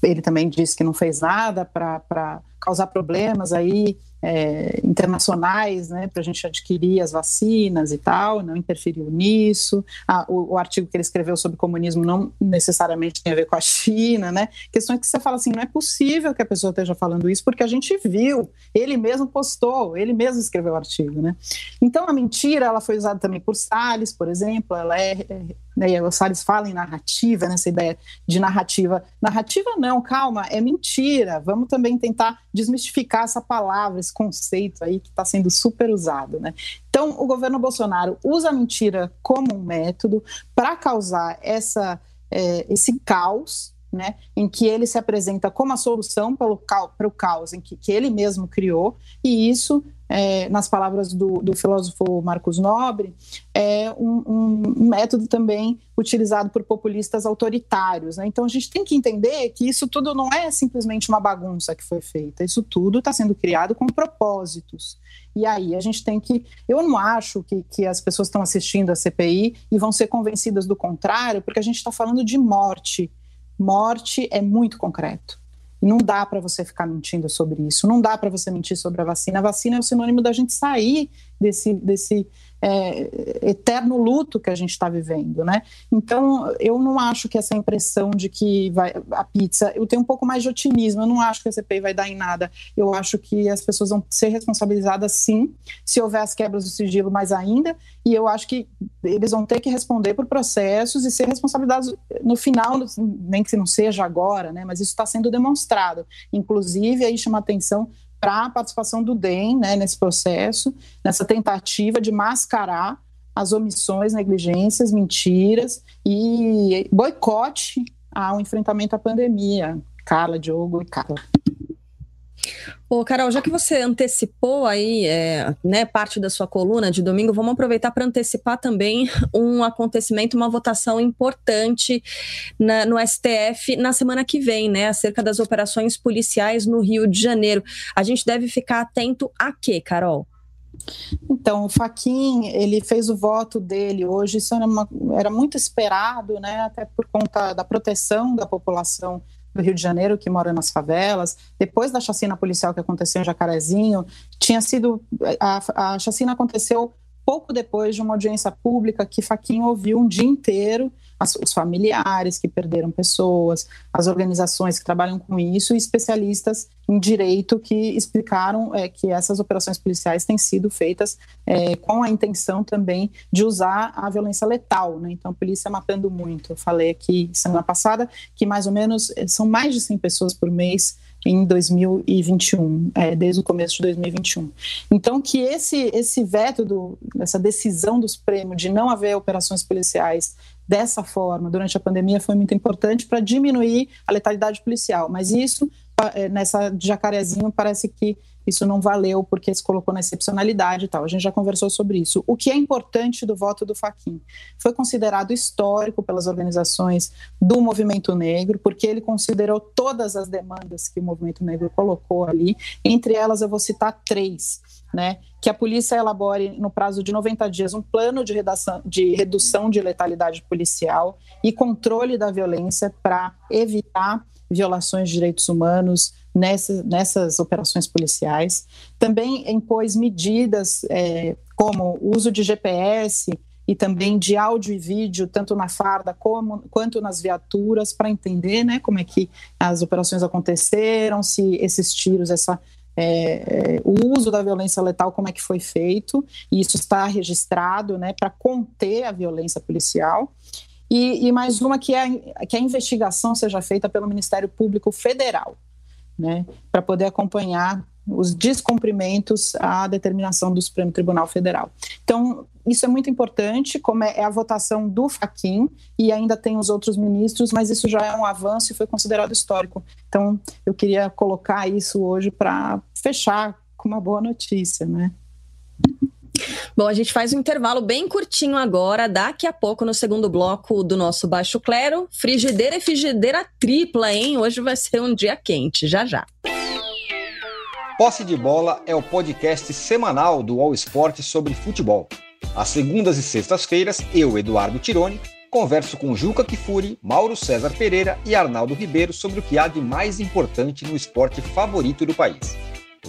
e ele também disse que não fez nada para causar problemas aí é, internacionais, né, para a gente adquirir as vacinas e tal, não interferiu nisso. Ah, o, o, artigo que ele escreveu sobre comunismo não necessariamente tem a ver com a China, né? Questões que você fala assim, não é possível que a pessoa esteja falando isso, porque a gente viu, ele mesmo postou, ele mesmo escreveu o artigo, né? Então a mentira, ela foi usada também por Salles, por exemplo, ela é, é né, e o Salles fala em narrativa, nessa ideia de narrativa. Narrativa não, calma, é mentira. Vamos também tentar desmistificar essa palavra, esse conceito aí que está sendo super usado. Né? Então, o governo Bolsonaro usa a mentira como um método para causar essa, é, esse caos né, em que ele se apresenta como a solução para o caos em que, que, ele mesmo criou, e isso, é, nas palavras do, do, filósofo Marcos Nobre, é um, um, método também utilizado por populistas autoritários. Né? Então a gente tem que entender que isso tudo não é simplesmente uma bagunça que foi feita, isso tudo está sendo criado com propósitos. E aí a gente tem que. Eu não acho que, que as pessoas estão assistindo a CPI e vão ser convencidas do contrário, porque a gente está falando de morte morte é muito concreto. Não dá para você ficar mentindo sobre isso, não dá para você mentir sobre a vacina. A vacina é o sinônimo da gente sair desse, desse é, eterno luto que a gente está vivendo, né? Então, eu não acho que essa impressão de que vai a pizza, eu tenho um pouco mais de otimismo. Eu não acho que a CPI vai dar em nada. Eu acho que as pessoas vão ser responsabilizadas, sim, se houver as quebras do sigilo, mais ainda. E eu acho que eles vão ter que responder por processos e ser responsabilizados no final, nem que não seja agora, né? Mas isso está sendo demonstrado. Inclusive, aí chama atenção para a participação do DEM né, nesse processo, nessa tentativa de mascarar as omissões, negligências, mentiras e boicote ao enfrentamento à pandemia. Carla, Diogo e Carla. Ô, Carol, já que você antecipou aí é, né, parte da sua coluna de domingo, vamos aproveitar para antecipar também um acontecimento, uma votação importante na, no STF na semana que vem, né? Acerca das operações policiais no Rio de Janeiro. A gente deve ficar atento a quê, Carol? Então, o Faquin, ele fez o voto dele hoje, isso era, uma, era muito esperado, né, até por conta da proteção da população do Rio de Janeiro que mora nas favelas. Depois da chacina policial que aconteceu em Jacarezinho, tinha sido a, a chacina aconteceu pouco depois de uma audiência pública que Faquinha ouviu um dia inteiro as, os familiares que perderam pessoas, as organizações que trabalham com isso e especialistas em direito que explicaram é, que essas operações policiais têm sido feitas é, com a intenção também de usar a violência letal. Né? Então, a polícia matando muito. Eu falei aqui semana passada que mais ou menos é, são mais de 100 pessoas por mês em 2021, é, desde o começo de 2021. Então, que esse, esse veto, do, essa decisão do Supremo de não haver operações policiais dessa forma durante a pandemia foi muito importante para diminuir a letalidade policial. Mas isso, é, nessa Jacarezinho, parece que isso não valeu porque se colocou na excepcionalidade e tal. A gente já conversou sobre isso. O que é importante do voto do Faquin foi considerado histórico pelas organizações do movimento negro, porque ele considerou todas as demandas que o movimento negro colocou ali. Entre elas, eu vou citar três né, que a polícia elabore, no prazo de 90 dias, um plano de, redação, de redução de letalidade policial e controle da violência para evitar violações de direitos humanos nessa, nessas operações policiais. Também impôs medidas é, como uso de GPS e também de áudio e vídeo, tanto na farda como, quanto nas viaturas, para entender né, como é que as operações aconteceram, se esses tiros, essa é, é, o uso da violência letal, como é que foi feito, e isso está registrado né, para conter a violência policial. E, e, mais uma que é que a investigação seja feita pelo Ministério Público Federal, né, para poder acompanhar os descumprimentos à determinação do Supremo Tribunal Federal. Então, isso é muito importante, como é, é a votação do Faquin e ainda tem os outros ministros, mas isso já é um avanço e foi considerado histórico. Então, eu queria colocar isso hoje para fechar com uma boa notícia, né? Bom, a gente faz um intervalo bem curtinho agora. Daqui a pouco, no segundo bloco do nosso Baixo Clero, frigideira e frigideira tripla, hein? Hoje vai ser um dia quente, já já. Posse de Bola é o podcast semanal do All Sport sobre futebol. Às segundas e sextas-feiras, eu, Eduardo Tironi, converso com Juca Kifuri, Mauro César Pereira e Arnaldo Ribeiro sobre o que há de mais importante no esporte favorito do país.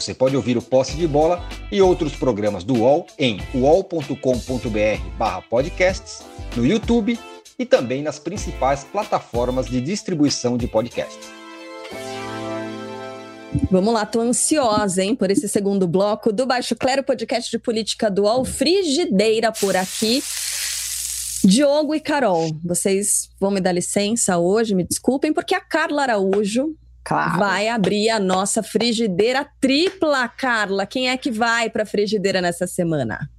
Você pode ouvir o Posse de Bola e outros programas do UOL em uol.com.br/podcasts, no YouTube e também nas principais plataformas de distribuição de podcasts. Vamos lá, tô ansiosa, hein, por esse segundo bloco do Baixo Clero, podcast de política do UOL, frigideira por aqui. Diogo e Carol, vocês vão me dar licença hoje, me desculpem, porque a Carla Araújo Claro. Vai abrir a nossa frigideira tripla, Carla. Quem é que vai para a frigideira nessa semana?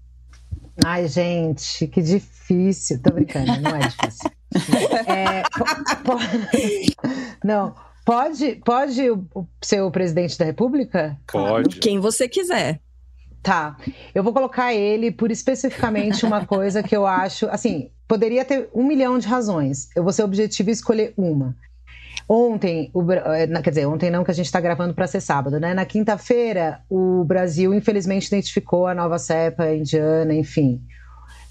Ai, gente, que difícil. Tô brincando, não é difícil. é, não, pode, pode ser o presidente da República? Pode. Quem você quiser. Tá. Eu vou colocar ele por especificamente uma coisa que eu acho. Assim, poderia ter um milhão de razões. Eu vou ser objetivo e escolher uma. Ontem, o, eh, quer dizer, ontem não, que a gente está gravando para ser sábado, né? Na quinta-feira, o Brasil, infelizmente, identificou a nova cepa indiana, enfim.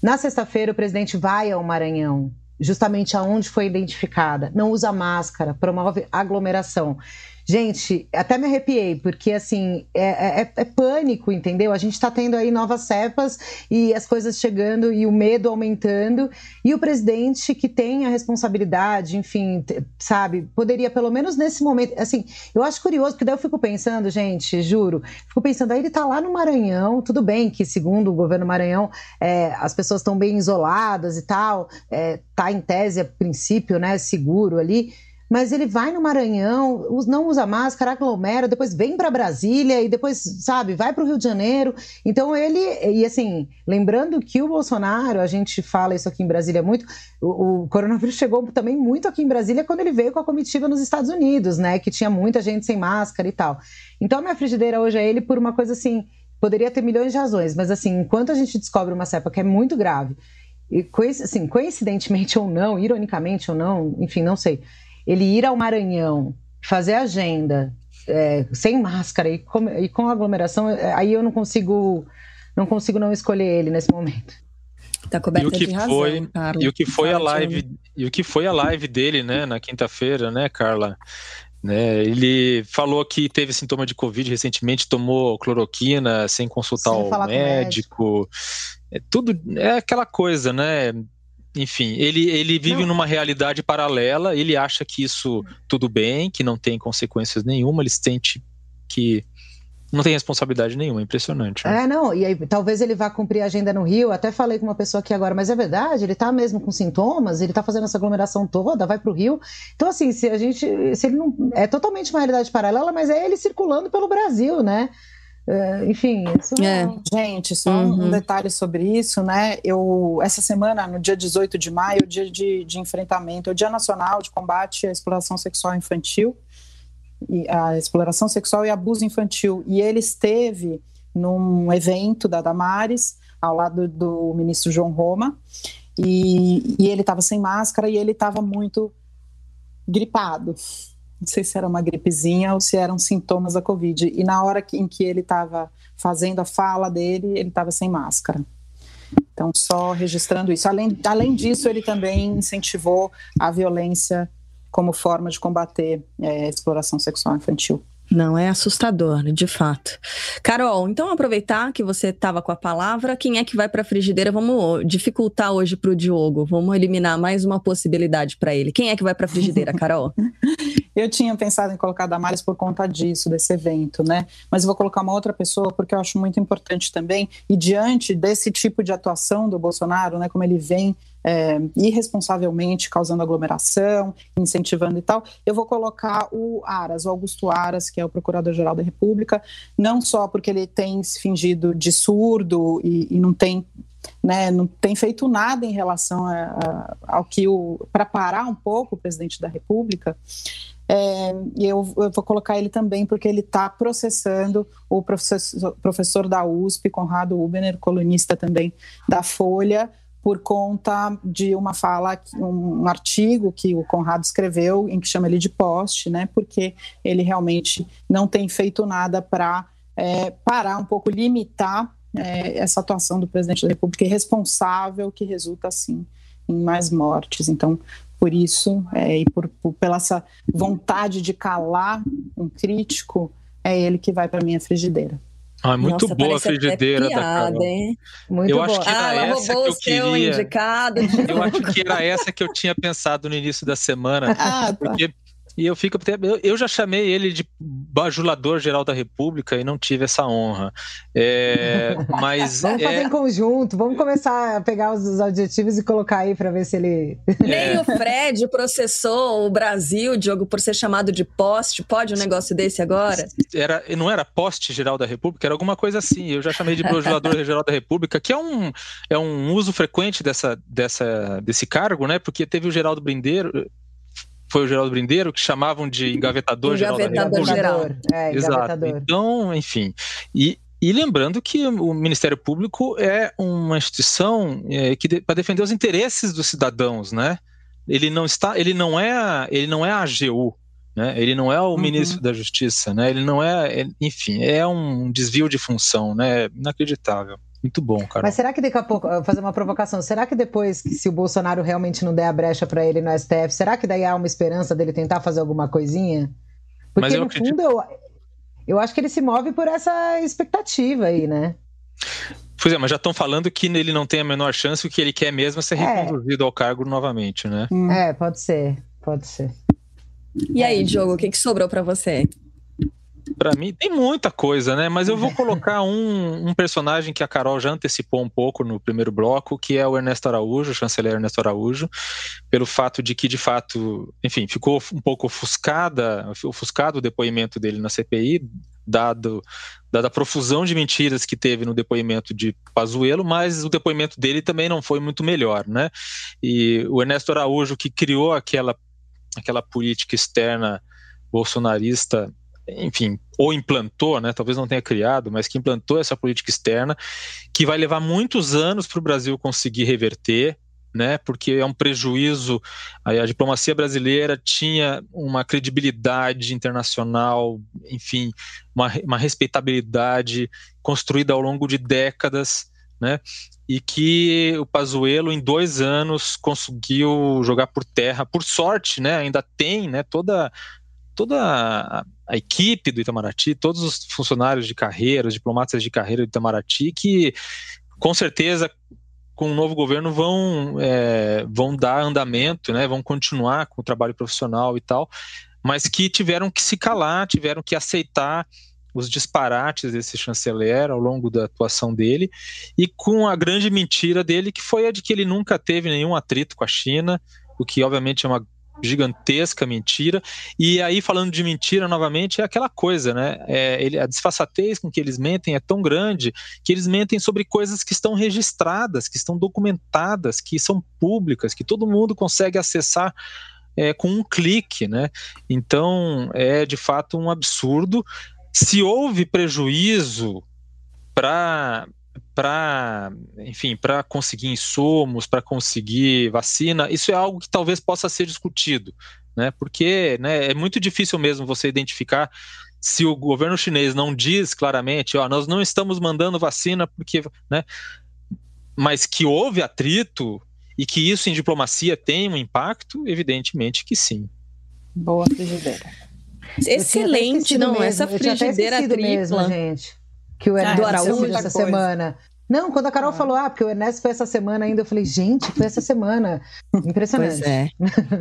Na sexta-feira, o presidente vai ao Maranhão, justamente aonde foi identificada. Não usa máscara, promove aglomeração. Gente, até me arrepiei, porque assim, é, é, é pânico, entendeu? A gente está tendo aí novas cepas e as coisas chegando e o medo aumentando. E o presidente que tem a responsabilidade, enfim, sabe, poderia pelo menos nesse momento, assim, eu acho curioso, porque daí eu fico pensando, gente, juro, fico pensando, aí ele está lá no Maranhão, tudo bem que segundo o governo Maranhão, é, as pessoas estão bem isoladas e tal, é, tá em tese, a princípio, né, seguro ali mas ele vai no Maranhão, não usa máscara, aglomera, depois vem para Brasília e depois, sabe, vai para o Rio de Janeiro. Então ele, e assim, lembrando que o Bolsonaro, a gente fala isso aqui em Brasília muito, o, o coronavírus chegou também muito aqui em Brasília quando ele veio com a comitiva nos Estados Unidos, né, que tinha muita gente sem máscara e tal. Então a minha frigideira hoje é ele por uma coisa assim, poderia ter milhões de razões, mas assim, enquanto a gente descobre uma cepa que é muito grave, e assim, coincidentemente ou não, ironicamente ou não, enfim, não sei ele ir ao Maranhão, fazer agenda é, sem máscara e com, e com aglomeração, é, aí eu não consigo não consigo não escolher ele nesse momento. Tá coberta e o que de razão, foi, E o que foi a live e o que foi a live dele, né, na quinta-feira, né, Carla? Né, ele falou que teve sintoma de Covid recentemente, tomou cloroquina sem consultar sem o médico. médico. É tudo é aquela coisa, né? Enfim, ele, ele vive não. numa realidade paralela, ele acha que isso tudo bem, que não tem consequências nenhuma, ele sente que não tem responsabilidade nenhuma, impressionante. Né? É, não, e aí talvez ele vá cumprir a agenda no Rio, até falei com uma pessoa aqui agora, mas é verdade, ele tá mesmo com sintomas, ele tá fazendo essa aglomeração toda, vai pro Rio. Então, assim, se a gente, se ele não, é totalmente uma realidade paralela, mas é ele circulando pelo Brasil, né? É, enfim, isso é. Gente, só uhum. um detalhe sobre isso, né? Eu, essa semana, no dia 18 de maio, o dia de, de enfrentamento, é o Dia Nacional de Combate à Exploração Sexual Infantil, e a exploração sexual e abuso infantil. E ele esteve num evento da Damares, ao lado do ministro João Roma, e, e ele estava sem máscara e ele estava muito gripado não sei se era uma gripezinha ou se eram sintomas da Covid. E na hora em que ele estava fazendo a fala dele, ele estava sem máscara. Então, só registrando isso. Além, além disso, ele também incentivou a violência como forma de combater é, a exploração sexual infantil. Não, é assustador, de fato. Carol, então aproveitar que você estava com a palavra, quem é que vai para a frigideira? Vamos dificultar hoje para o Diogo, vamos eliminar mais uma possibilidade para ele. Quem é que vai para a frigideira, Carol? eu tinha pensado em colocar Damares por conta disso, desse evento, né? Mas eu vou colocar uma outra pessoa porque eu acho muito importante também, e diante desse tipo de atuação do Bolsonaro, né, como ele vem é, irresponsavelmente causando aglomeração, incentivando e tal, eu vou colocar o Aras, o Augusto Aras, que é o Procurador-Geral da República, não só porque ele tem se fingido de surdo e, e não tem né, não tem feito nada em relação a, a, ao que o para parar um pouco o presidente da República. É, e eu, eu, vou colocar ele também porque ele está processando o professor, professor da USP, Conrado Ubener, colunista também da Folha, por conta de uma fala, um artigo que o Conrado escreveu, em que chama ele de poste, né? Porque ele realmente não tem feito nada para é, parar um pouco, limitar é, essa atuação do presidente da República irresponsável que resulta, assim, em mais mortes. Então, por isso, é, e por, por, pela essa vontade de calar um crítico, é ele que vai para minha frigideira. Ah, muito Nossa, boa a frigideira piada, da Carol. Hein? Muito eu boa. acho que era ah, essa que eu queria. Indicado. Eu acho que era essa que eu tinha pensado no início da semana. Ah, tá. Porque e eu fico. Eu já chamei ele de bajulador geral da República e não tive essa honra. É, mas. vamos é... fazer em conjunto, vamos começar a pegar os, adjetivos e colocar aí para ver se ele. Nem o Fred processou o Brasil, Diogo, por ser chamado de poste. Pode um negócio desse agora? Era, não era poste geral da República, era alguma coisa assim. Eu já chamei de bajulador geral da República, que é um, é um uso frequente dessa, dessa, desse cargo, né? Porque teve o Geraldo Brindeiro, foi o Geraldo Brindeiro, que chamavam de engavetador, engavetador geral. geral. É, Exato. Então, enfim. E, e lembrando que o Ministério Público é uma instituição é, que de, para defender os interesses dos cidadãos, né? Ele não está, ele não é, ele não é a AGU, né? Ele não é o uhum. ministro da Justiça, né? Ele não é, enfim, é um desvio de função, né? Inacreditável. Muito bom, cara. Mas será que daqui a pouco, fazer uma provocação, será que depois, que se o Bolsonaro realmente não der a brecha para ele no STF, será que daí há uma esperança dele tentar fazer alguma coisinha? Porque Mas eu no acredito... fundo eu, eu acho que ele se move por essa expectativa aí, né? Pois é, mas já estão falando que ele não tem a menor chance, o que ele quer mesmo é ser é. reconduzido ao cargo novamente, né? É, pode ser, pode ser. E aí, Diogo, o que, que sobrou para você? Para mim, tem muita coisa, né? Mas eu vou colocar um, um, personagem que a Carol já antecipou um pouco no primeiro bloco, que é o Ernesto Araújo, o chanceler Ernesto Araújo, pelo fato de que, de fato, enfim, ficou um pouco ofuscada, ofuscado o depoimento dele na CPI, dado dada a profusão de mentiras que teve no depoimento de Pazuello, mas o depoimento dele também não foi muito melhor, né? E o Ernesto Araújo, que criou aquela, aquela política externa bolsonarista enfim, ou implantou, né, talvez não tenha criado, mas que implantou essa política externa, que vai levar muitos anos para o Brasil conseguir reverter, né, porque é um prejuízo. A, diplomacia brasileira tinha uma credibilidade internacional, enfim, uma, uma respeitabilidade construída ao longo de décadas, né, e que o Pazuello em dois anos conseguiu jogar por terra. Por sorte, né, ainda tem, né, toda toda a, a, equipe do Itamaraty, todos os funcionários de carreira, os diplomatas de carreira do Itamaraty, que com certeza com o novo governo vão, é, vão dar andamento, né, vão continuar com o trabalho profissional e tal, mas que tiveram que se calar, tiveram que aceitar os disparates desse chanceler ao longo da atuação dele e com a grande mentira dele que foi a de que ele nunca teve nenhum atrito com a China, o que obviamente é uma gigantesca mentira. E aí, falando de mentira novamente, é aquela coisa, né? É, ele, a disfarçatez com que eles mentem é tão grande que eles mentem sobre coisas que estão registradas, que estão documentadas, que são públicas, que todo mundo consegue acessar. É, com um clique, né? Então é de fato um absurdo. Se houve prejuízo para para, enfim, para conseguir insumos, para conseguir vacina, isso é algo que talvez possa ser discutido, né? Porque né, é muito difícil mesmo você identificar se o governo chinês não diz claramente, ó, nós não estamos mandando vacina porque, né? Mas que houve atrito e que isso em diplomacia tem um impacto, evidentemente que sim. Boa frigideira. Excelente, não, mesmo. essa frigideira tripla. Mesmo, gente que o Ernesto ah, Araújo essa coisa. semana. Não, quando a Carol ah. falou, ah, porque o Ernesto foi essa semana ainda, eu falei, gente, foi essa semana. Impressionante. Pois é,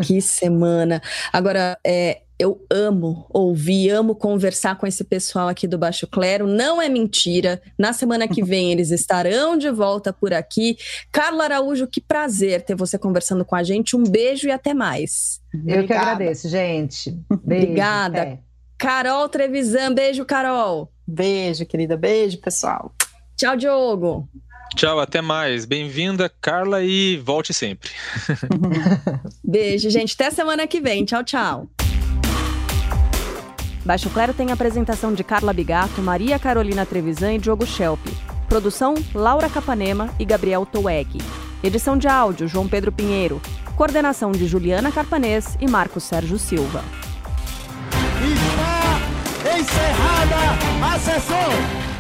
que semana. Agora, é, eu amo ouvir, amo conversar com esse pessoal aqui do Baixo Clero. Não é mentira. Na semana que vem eles estarão de volta por aqui. Carla Araújo, que prazer ter você conversando com a gente. Um beijo e até mais. Eu Obrigada. que agradeço, gente. Beijo, Obrigada. Até. Carol Trevisan, beijo, Carol. Beijo, querida. Beijo, pessoal. Tchau, Diogo. Tchau, até mais. Bem-vinda, Carla, e volte sempre. Beijo, gente. Até semana que vem. Tchau, tchau. Baixo Claro tem apresentação de Carla Bigato, Maria Carolina Trevisan e Diogo Schelp. Produção: Laura Capanema e Gabriel Toueg. Edição de áudio: João Pedro Pinheiro. Coordenação de Juliana Carpanês e Marcos Sérgio Silva. Encerrada a sessão.